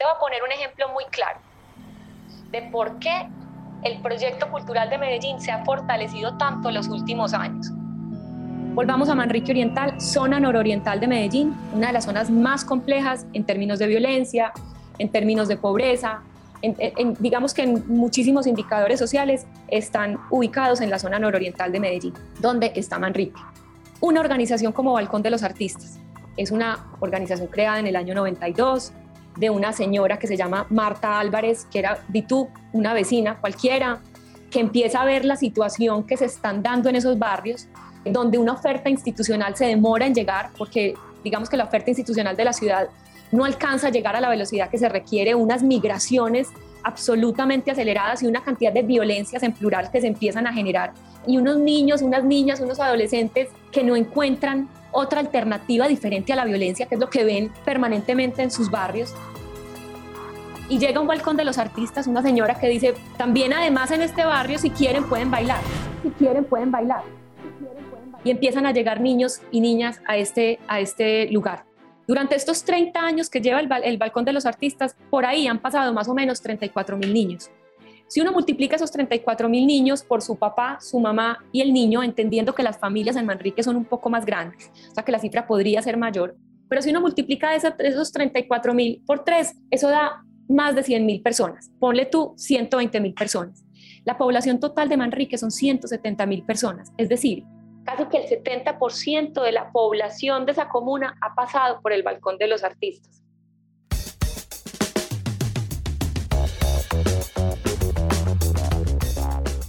Te voy a poner un ejemplo muy claro de por qué el proyecto cultural de Medellín se ha fortalecido tanto en los últimos años. Volvamos a Manrique Oriental, zona nororiental de Medellín, una de las zonas más complejas en términos de violencia, en términos de pobreza, digamos que en muchísimos indicadores sociales están ubicados en la zona nororiental de Medellín, donde está Manrique. Una organización como Balcón de los Artistas es una organización creada en el año 92 de una señora que se llama Marta Álvarez, que era, di tú, una vecina cualquiera, que empieza a ver la situación que se están dando en esos barrios, donde una oferta institucional se demora en llegar, porque digamos que la oferta institucional de la ciudad no alcanza a llegar a la velocidad que se requiere, unas migraciones absolutamente aceleradas y una cantidad de violencias en plural que se empiezan a generar y unos niños, unas niñas, unos adolescentes que no encuentran otra alternativa diferente a la violencia, que es lo que ven permanentemente en sus barrios. Y llega un balcón de los artistas, una señora que dice, también además en este barrio, si quieren pueden bailar, si quieren pueden bailar. Y empiezan a llegar niños y niñas a este, a este lugar. Durante estos 30 años que lleva el, Balcón de los Artistas, por ahí han pasado más o menos 34 mil niños. Si uno multiplica esos 34 mil niños por su papá, su mamá y el niño, entendiendo que las familias en Manrique son un poco más grandes, o sea que la cifra podría ser mayor, pero si uno multiplica esos 34 mil por tres, eso da más de 100 mil personas. Ponle tú 120 mil personas. La población total de Manrique son 170 mil personas, es decir, casi que el 70% de la población de esa comuna ha pasado por el balcón de los artistas.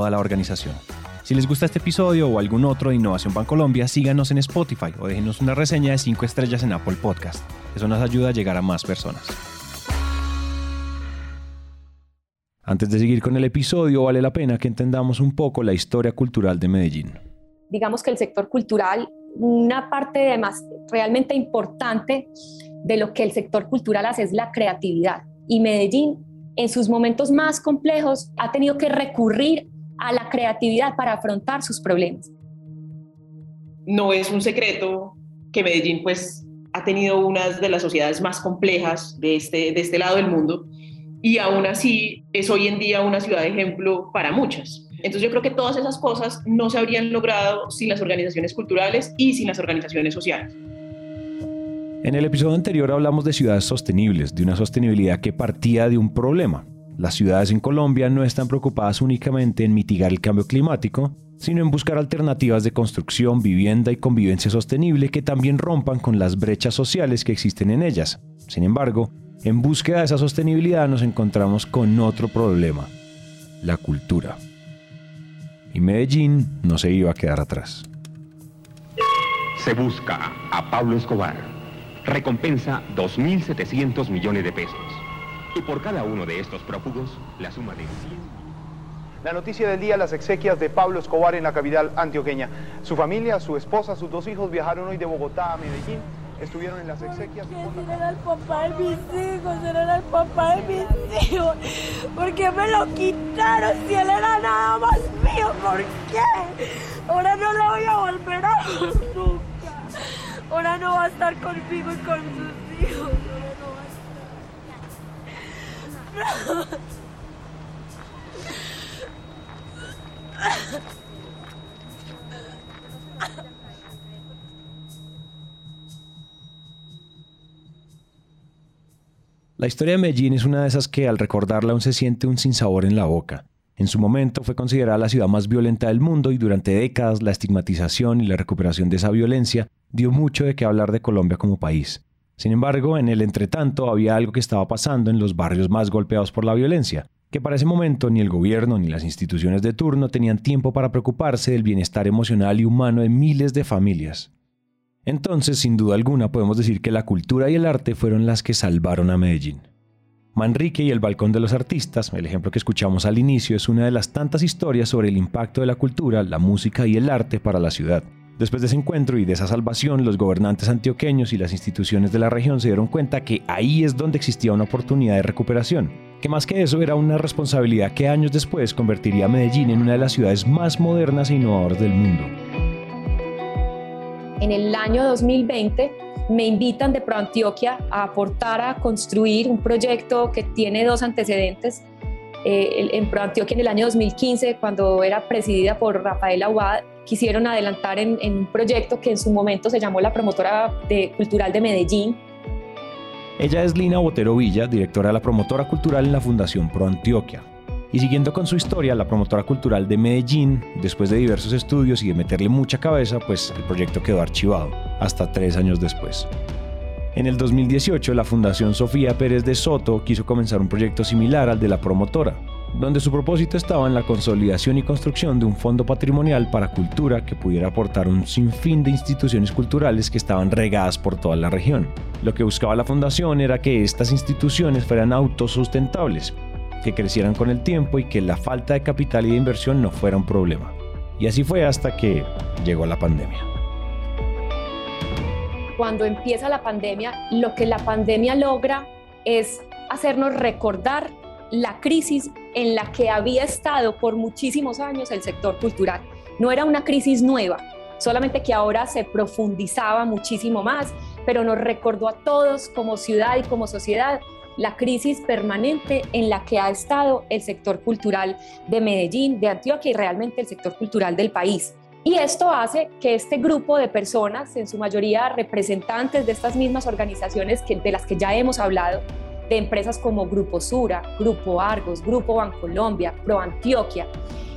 toda la organización. Si les gusta este episodio o algún otro de Innovación Bancolombia, síganos en Spotify o déjenos una reseña de 5 estrellas en Apple Podcast. Eso nos ayuda a llegar a más personas. Antes de seguir con el episodio, vale la pena que entendamos un poco la historia cultural de Medellín. Digamos que el sector cultural, una parte más realmente importante de lo que el sector cultural hace es la creatividad. Y Medellín, en sus momentos más complejos, ha tenido que recurrir a la creatividad para afrontar sus problemas. No es un secreto que Medellín pues ha tenido una de las sociedades más complejas de este, de este lado del mundo y aún así es hoy en día una ciudad de ejemplo para muchas. Entonces yo creo que todas esas cosas no se habrían logrado sin las organizaciones culturales y sin las organizaciones sociales. En el episodio anterior hablamos de ciudades sostenibles, de una sostenibilidad que partía de un problema. Las ciudades en Colombia no están preocupadas únicamente en mitigar el cambio climático, sino en buscar alternativas de construcción, vivienda y convivencia sostenible que también rompan con las brechas sociales que existen en ellas. Sin embargo, en búsqueda de esa sostenibilidad nos encontramos con otro problema, la cultura. Y Medellín no se iba a quedar atrás. Se busca a Pablo Escobar. Recompensa 2.700 millones de pesos. Y por cada uno de estos prófugos, la suma de 100 la noticia del día, las exequias de Pablo Escobar en la capital antioqueña. Su familia, su esposa, sus dos hijos viajaron hoy de Bogotá a Medellín. Estuvieron en las exequias. ¿Quién era el papá de mis hijos? Era el papá de mis hijos. ¿Por qué me lo quitaron si él era nada más mío? ¿Por qué? Ahora no lo voy a volver a ver nunca. Ahora no va a estar conmigo y con sus hijos. La historia de Medellín es una de esas que al recordarla aún se siente un sinsabor en la boca. En su momento fue considerada la ciudad más violenta del mundo y durante décadas la estigmatización y la recuperación de esa violencia dio mucho de qué hablar de Colombia como país. Sin embargo, en el entretanto había algo que estaba pasando en los barrios más golpeados por la violencia, que para ese momento ni el gobierno ni las instituciones de turno tenían tiempo para preocuparse del bienestar emocional y humano de miles de familias. Entonces, sin duda alguna, podemos decir que la cultura y el arte fueron las que salvaron a Medellín. Manrique y el Balcón de los Artistas, el ejemplo que escuchamos al inicio, es una de las tantas historias sobre el impacto de la cultura, la música y el arte para la ciudad. Después de ese encuentro y de esa salvación, los gobernantes antioqueños y las instituciones de la región se dieron cuenta que ahí es donde existía una oportunidad de recuperación, que más que eso era una responsabilidad que años después convertiría a Medellín en una de las ciudades más modernas e innovadoras del mundo. En el año 2020 me invitan de ProAntioquia a aportar a construir un proyecto que tiene dos antecedentes. Eh, en ProAntioquia en el año 2015, cuando era presidida por Rafael Aguad, quisieron adelantar en, en, un proyecto que en su momento se llamó la promotora de, cultural de Medellín. Ella es Lina Botero Villa, directora de la promotora cultural en la Fundación ProAntioquia. Y siguiendo con su historia, la promotora cultural de Medellín, después de diversos estudios y de meterle mucha cabeza, pues el proyecto quedó archivado, hasta tres años después. En el 2018, la Fundación Sofía Pérez de Soto quiso comenzar un proyecto similar al de la promotora, donde su propósito estaba en la consolidación y construcción de un fondo patrimonial para cultura que pudiera aportar un sinfín de instituciones culturales que estaban regadas por toda la región. Lo que buscaba la fundación era que estas instituciones fueran autosustentables, que crecieran con el tiempo y que la falta de capital y de inversión no fuera un problema. Y así fue hasta que llegó la pandemia. Cuando empieza la pandemia, lo que la pandemia logra es hacernos recordar la crisis en la que había estado por muchísimos años el sector cultural. No era una crisis nueva, solamente que ahora se profundizaba muchísimo más, pero nos recordó a todos como ciudad y como sociedad la crisis permanente en la que ha estado el sector cultural de Medellín, de Antioquia y realmente el sector cultural del país. Y esto hace que este grupo de personas, en su mayoría representantes de estas mismas organizaciones que, de las que ya hemos hablado, de empresas como Grupo Sura, Grupo Argos, Grupo Bancolombia, Pro Antioquia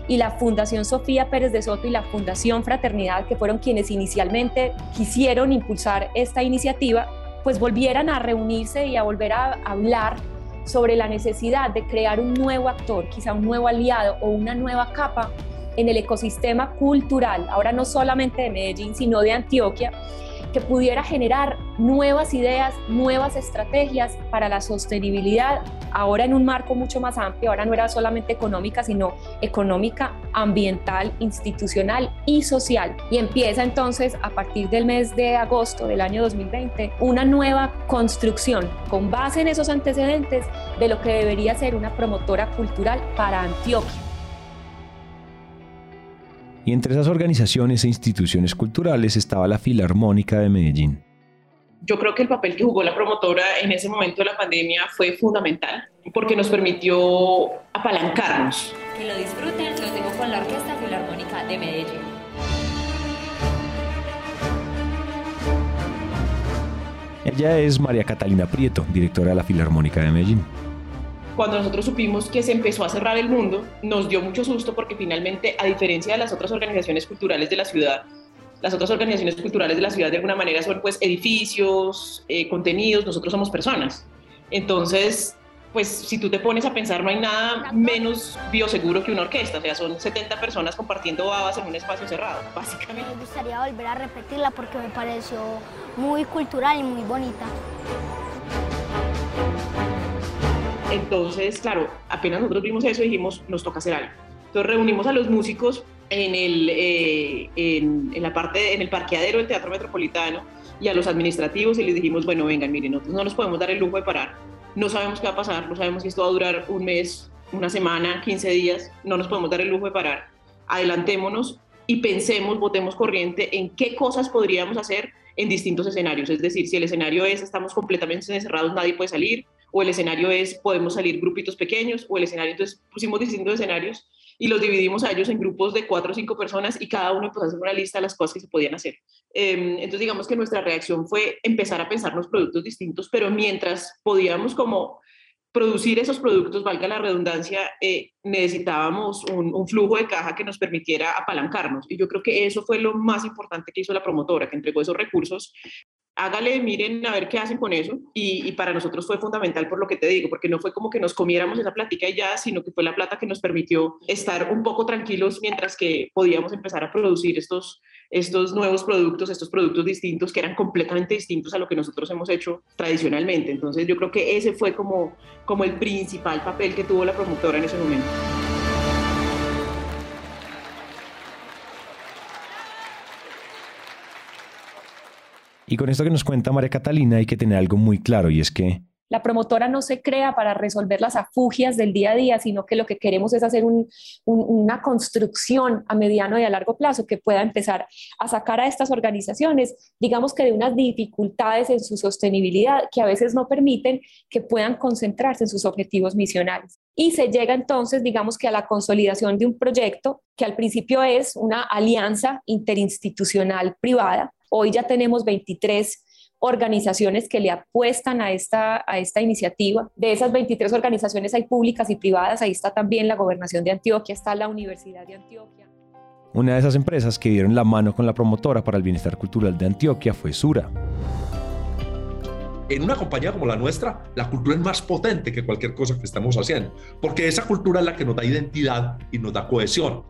y la Fundación Sofía Pérez de Soto y la Fundación Fraternidad, que fueron quienes inicialmente quisieron impulsar esta iniciativa, pues volvieran a reunirse y a volver a hablar sobre la necesidad de crear un nuevo actor, quizá un nuevo aliado o una nueva capa en el ecosistema cultural, ahora no solamente de Medellín, sino de Antioquia, que pudiera generar nuevas ideas, nuevas estrategias para la sostenibilidad, ahora en un marco mucho más amplio, ahora no era solamente económica, sino económica, ambiental, institucional y social. Y empieza entonces a partir del mes de agosto del año 2020 una nueva construcción con base en esos antecedentes de lo que debería ser una promotora cultural para Antioquia. Y entre esas organizaciones e instituciones culturales estaba la Filarmónica de Medellín. Yo creo que el papel que jugó la promotora en ese momento de la pandemia fue fundamental porque nos permitió apalancarnos. Que lo disfruten, los dejo con la Orquesta Filarmónica de Medellín. Ella es María Catalina Prieto, directora de la Filarmónica de Medellín cuando nosotros supimos que se empezó a cerrar el mundo, nos dio mucho susto porque finalmente, a diferencia de las otras organizaciones culturales de la ciudad, las otras organizaciones culturales de la ciudad de alguna manera son pues edificios, eh, contenidos, nosotros somos personas. Entonces, pues si tú te pones a pensar, no hay nada menos bioseguro que una orquesta, o sea, son 70 personas compartiendo babas en un espacio cerrado, básicamente. Me gustaría volver a repetirla porque me pareció muy cultural y muy bonita. Entonces, claro, apenas nosotros vimos eso, dijimos, nos toca hacer algo. Entonces reunimos a los músicos en, el, eh, en, la parte, en el parqueadero del Teatro Metropolitano y a los administrativos y les dijimos, bueno, vengan, miren, nosotros no nos podemos dar el lujo de parar. No sabemos qué va a pasar, no sabemos si esto va a durar un mes, una semana, 15 días, no nos podemos dar el lujo de parar. Adelantémonos y pensemos, votemos corriente en qué cosas podríamos hacer en distintos escenarios. Es decir, si el escenario es estamos completamente encerrados, nadie puede salir, o el escenario es podemos salir grupitos pequeños, o el escenario, entonces pusimos distintos escenarios y los dividimos a ellos en grupos de cuatro o cinco personas y cada uno pues hacer una lista de las cosas que se podían hacer. Em, entonces digamos que nuestra reacción fue empezar a pensar los productos distintos, pero mientras podíamos como producir esos productos, valga la redundancia, eh, necesitábamos un, un, flujo de caja que nos permitiera apalancarnos. Y yo creo que eso fue lo más importante que hizo la promotora, que entregó esos recursos hágale, miren a ver qué hacen con eso. Y, para nosotros fue fundamental por lo que te digo, porque no fue como que nos comiéramos esa plática y ya, sino que fue la plata que nos permitió estar un poco tranquilos mientras que podíamos empezar a producir estos, estos nuevos productos, estos productos distintos que eran completamente distintos a lo que nosotros hemos hecho tradicionalmente. Entonces yo creo que ese fue como, como el principal papel que tuvo la promotora en ese momento. Y con esto que nos cuenta María Catalina hay que tener algo muy claro y es que la promotora no se crea para resolver las afugias del día a día, sino que lo que queremos es hacer una construcción a mediano y a largo plazo que pueda empezar a sacar a estas organizaciones, digamos que de unas dificultades en su sostenibilidad que a veces no permiten que puedan concentrarse en sus objetivos misionales. Y se llega entonces, digamos que a la consolidación de un proyecto que al principio es una alianza interinstitucional privada. Hoy ya tenemos 23 organizaciones que le apuestan a esta, a esta iniciativa. De esas 23 organizaciones hay públicas y privadas, ahí está también la Gobernación de Antioquia, está la Universidad de Antioquia. Una de esas empresas que dieron la mano con la promotora para el bienestar cultural de Antioquia fue Sura. En una compañía como la nuestra, la cultura es más potente que cualquier cosa que estamos haciendo, porque esa cultura es la que nos da identidad y nos da cohesión.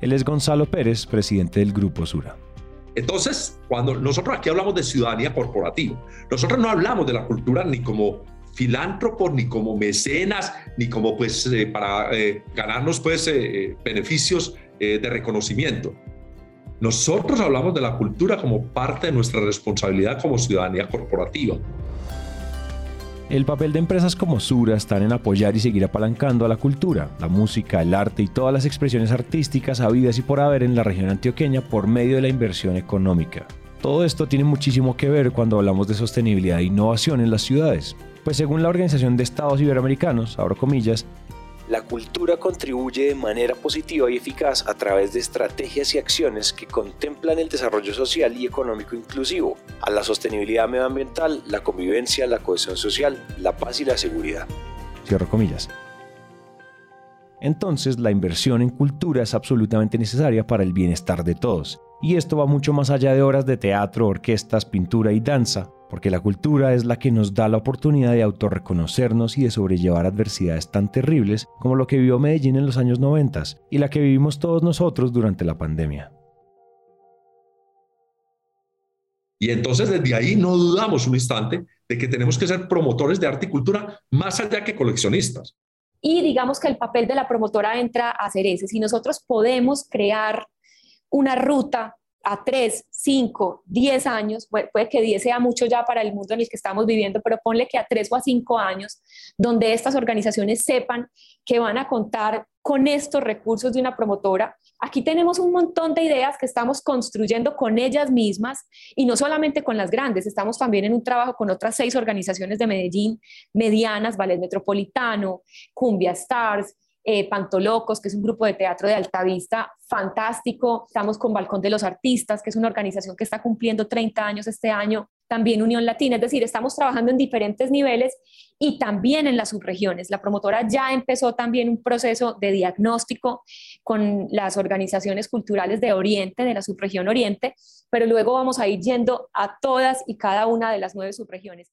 Él es Gonzalo Pérez, presidente del Grupo Sura. Entonces, cuando nosotros aquí hablamos de ciudadanía corporativa, nosotros no hablamos de la cultura ni como filántropos, ni como mecenas, ni como pues eh, para eh, ganarnos pues eh, beneficios de reconocimiento. Nosotros hablamos de la cultura como parte de nuestra responsabilidad como ciudadanía corporativa. El papel de empresas como Sura está en apoyar y seguir apalancando a la cultura, la música, el arte y todas las expresiones artísticas habidas y por haber en la región antioqueña por medio de la inversión económica. Todo esto tiene muchísimo que ver cuando hablamos de sostenibilidad e innovación en las ciudades, pues según la Organización de Estados Iberoamericanos, abro comillas, la cultura contribuye de manera positiva y eficaz a través de estrategias y acciones que contemplan el desarrollo social y económico inclusivo, a la sostenibilidad medioambiental, la convivencia, la cohesión social, la paz y la seguridad. Cierro comillas. Entonces, la inversión en cultura es absolutamente necesaria para el bienestar de todos. Y esto va mucho más allá de horas de teatro, orquestas, pintura y danza, porque la cultura es la que nos da la oportunidad de autorreconocernos y de sobrellevar adversidades tan terribles como lo que vivió Medellín en los años 90 y la que vivimos todos nosotros durante la pandemia. Y entonces desde ahí no dudamos un instante de que tenemos que ser promotores de arte y cultura más allá que coleccionistas. Y digamos que el papel de la promotora entra a ser ese. Si nosotros podemos crear una ruta a 3, 5, 10 años, puede que 10 sea mucho ya para el mundo en el que estamos viviendo, pero ponle que a 3 o a 5 años, donde estas organizaciones sepan que van a contar con estos recursos de una promotora. Aquí tenemos un montón de ideas que estamos construyendo con ellas mismas y no solamente con las grandes, estamos también en un trabajo con otras seis organizaciones de Medellín, medianas, Ballet Metropolitano, Cumbia Stars, eh, Pantolocos, que es un grupo de teatro de alta vista fantástico. Estamos con Balcón de los Artistas, que es una organización que está cumpliendo 30 años este año. También Unión Latina, es decir, estamos trabajando en diferentes niveles y también en las subregiones. La promotora ya empezó también un proceso de diagnóstico con las organizaciones culturales de Oriente, de la subregión Oriente, pero luego vamos a ir yendo a todas y cada una de las nueve subregiones.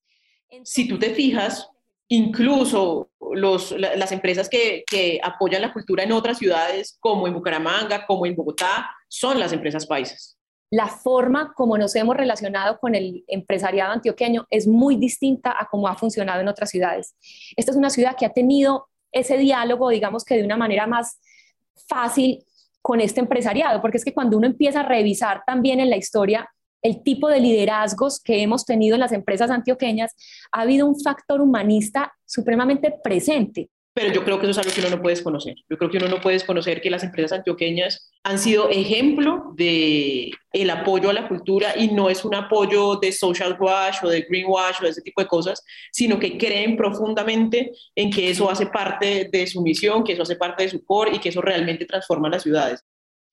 si tú te fijas, incluso las empresas que, que, apoyan la cultura en otras ciudades, como en Bucaramanga, como en Bogotá, son las empresas paisas. La forma como nos hemos relacionado con el empresariado antioqueño es muy distinta a cómo ha funcionado en otras ciudades. Esta es una ciudad que ha tenido ese diálogo, digamos que de una manera más fácil con este empresariado, porque es que cuando uno empieza a revisar también en la historia el tipo de liderazgos que hemos tenido en las empresas antioqueñas, ha habido un factor humanista supremamente presente. Pero yo creo que eso es algo que uno no puede desconocer. Yo creo que uno no puede desconocer que las empresas antioqueñas han sido ejemplo de el apoyo a la cultura y no es un apoyo de social wash o de green wash o de ese tipo de cosas, sino que creen profundamente en que eso hace parte de su misión, que eso hace parte de su core y que eso realmente transforma las ciudades.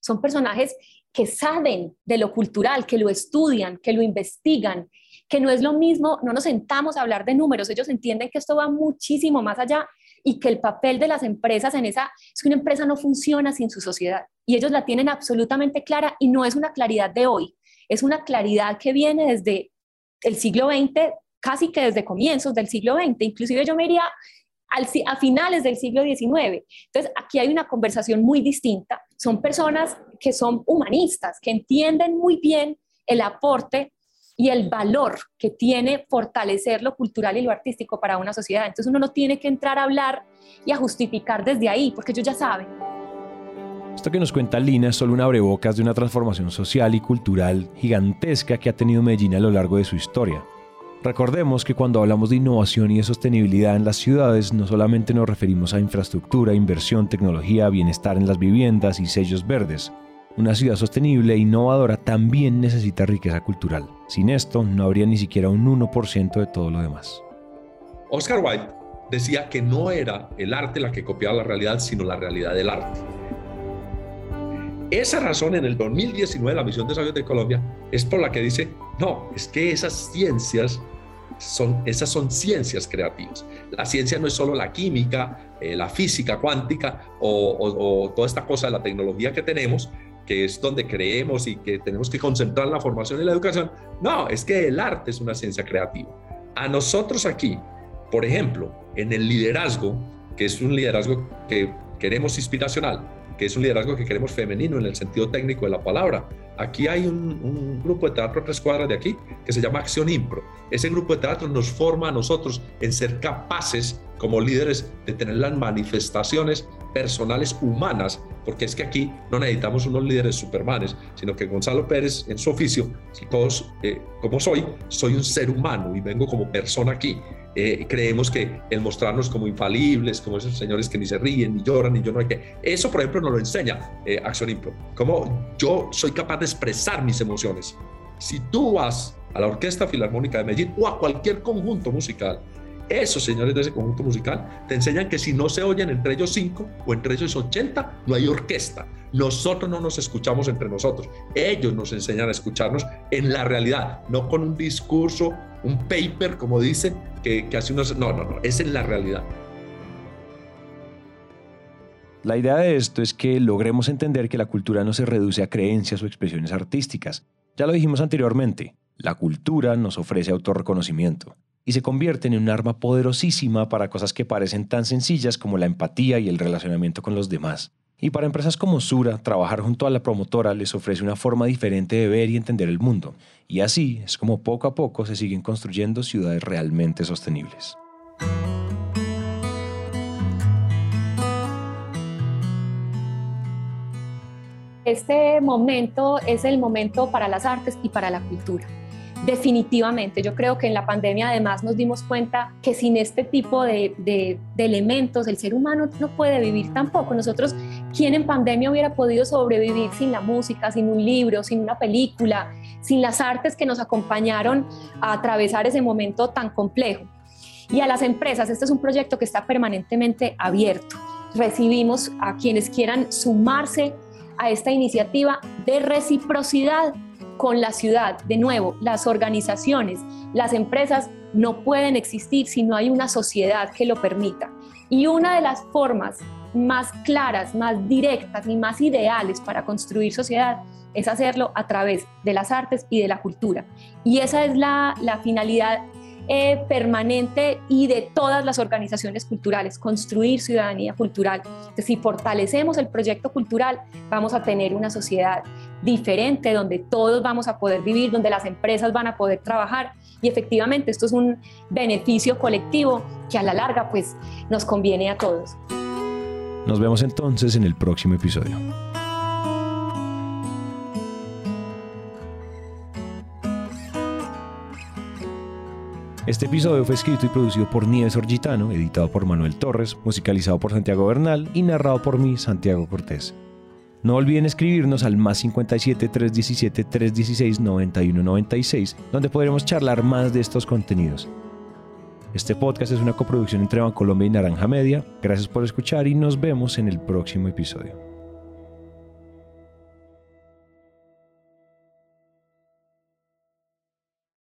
Son personajes que saben de lo cultural, que lo estudian, que lo investigan, que no es lo mismo, no nos sentamos a hablar de números, ellos entienden que esto va muchísimo más allá y que el papel de las empresas en esa es que una empresa no funciona sin su sociedad y ellos la tienen absolutamente clara y no es una claridad de hoy, es una claridad que viene desde el siglo XX, casi que desde comienzos del siglo XX, inclusive yo me iría a finales del siglo XIX. Entonces, aquí hay una conversación muy distinta son personas que son humanistas, que entienden muy bien el aporte y el valor que tiene fortalecer lo cultural y lo artístico para una sociedad. Entonces uno no tiene que entrar a hablar y a justificar desde ahí, porque ellos ya saben. Esto que nos cuenta Lina es solo una abrebocas de una transformación social y cultural gigantesca que ha tenido Medellín a lo largo de su historia. Recordemos que cuando hablamos de innovación y de sostenibilidad en las ciudades, no solamente nos referimos a infraestructura, inversión, tecnología, bienestar en las viviendas y sellos verdes, una ciudad sostenible e innovadora también necesita riqueza cultural. Sin esto, no habría ni siquiera un 1% de todo lo demás. Oscar Wilde decía que no era el arte la que copiaba la realidad, sino la realidad del arte. Esa razón en el 2019 la Misión de Desarrollo de Colombia es por la que dice, no, es que esas ciencias son, esas son ciencias creativas. La ciencia no es solo la química, eh, la física cuántica o toda esta cosa de la tecnología que tenemos, que es donde creemos y que tenemos que concentrar la formación y la educación. No, es que el arte es una ciencia creativa. A nosotros aquí, por ejemplo, en el liderazgo, que es un liderazgo que queremos inspiracional, que es un liderazgo que queremos femenino en el sentido técnico de la palabra. Aquí hay un, grupo de teatro tres cuadras de aquí que se llama Acción Impro. Ese grupo de teatro nos forma a nosotros en ser capaces como líderes de tener las manifestaciones personales humanas, porque es que aquí no necesitamos unos líderes supermanes, sino que Gonzalo Pérez en su oficio, eh, como soy, soy un ser humano y vengo como persona aquí. Eh, creemos que el mostrarnos como infalibles, como esos señores que ni se ríen, ni lloran, ni yo no hay que. Eso, por ejemplo, nos lo enseña eh, Acción Impro. Como yo soy capaz de expresar mis emociones. Si tú vas a la Orquesta Filarmónica de Medellín o a cualquier conjunto musical esos señores de ese conjunto musical te enseñan que si no se oyen entre ellos cinco o entre ellos 80, no hay orquesta. Nosotros no nos escuchamos entre nosotros. Ellos nos enseñan a escucharnos en la realidad, no con un discurso, un paper, como dicen, que, que hace unos... No, no, no, es en la realidad. La idea de esto es que logremos entender que la cultura no se reduce a creencias o expresiones artísticas. Ya lo dijimos anteriormente, la cultura nos ofrece autorreconocimiento y se convierten en un arma poderosísima para cosas que parecen tan sencillas como la empatía y el relacionamiento con los demás. Y para empresas como Sura, trabajar junto a la promotora les ofrece una forma diferente de ver y entender el mundo. Y así es como poco a poco se siguen construyendo ciudades realmente sostenibles. Este momento es el momento para las artes y para la cultura. Definitivamente, yo creo que en la pandemia además nos dimos cuenta que sin este tipo de, elementos el ser humano no puede vivir tampoco. Nosotros, ¿quién en pandemia hubiera podido sobrevivir sin la música, sin un libro, sin una película, sin las artes que nos acompañaron a atravesar ese momento tan complejo? Y a las empresas, este es un proyecto que está permanentemente abierto. Recibimos a quienes quieran sumarse a esta iniciativa de reciprocidad con la ciudad. De nuevo, las organizaciones, las empresas no pueden existir si no hay una sociedad que lo permita. Y una de las formas más claras, más directas y más ideales para construir sociedad es hacerlo a través de las artes y de la cultura. Y esa es la, la finalidad eh, permanente y de todas las organizaciones culturales, construir ciudadanía cultural. si fortalecemos el proyecto cultural, vamos a tener una sociedad diferente donde todos vamos a poder vivir, donde las empresas van a poder trabajar y efectivamente esto es un beneficio colectivo que a la larga pues nos conviene a todos. Nos vemos entonces en el próximo episodio. Este episodio fue escrito y producido por Nieves Orgitano, editado por Manuel Torres, musicalizado por Santiago Bernal y narrado por mí, Santiago Cortés. No olviden escribirnos al más 57 317 316 9196, donde podremos charlar más de estos contenidos. Este podcast es una coproducción entre Bancolombia y Naranja Media. Gracias por escuchar y nos vemos en el próximo episodio.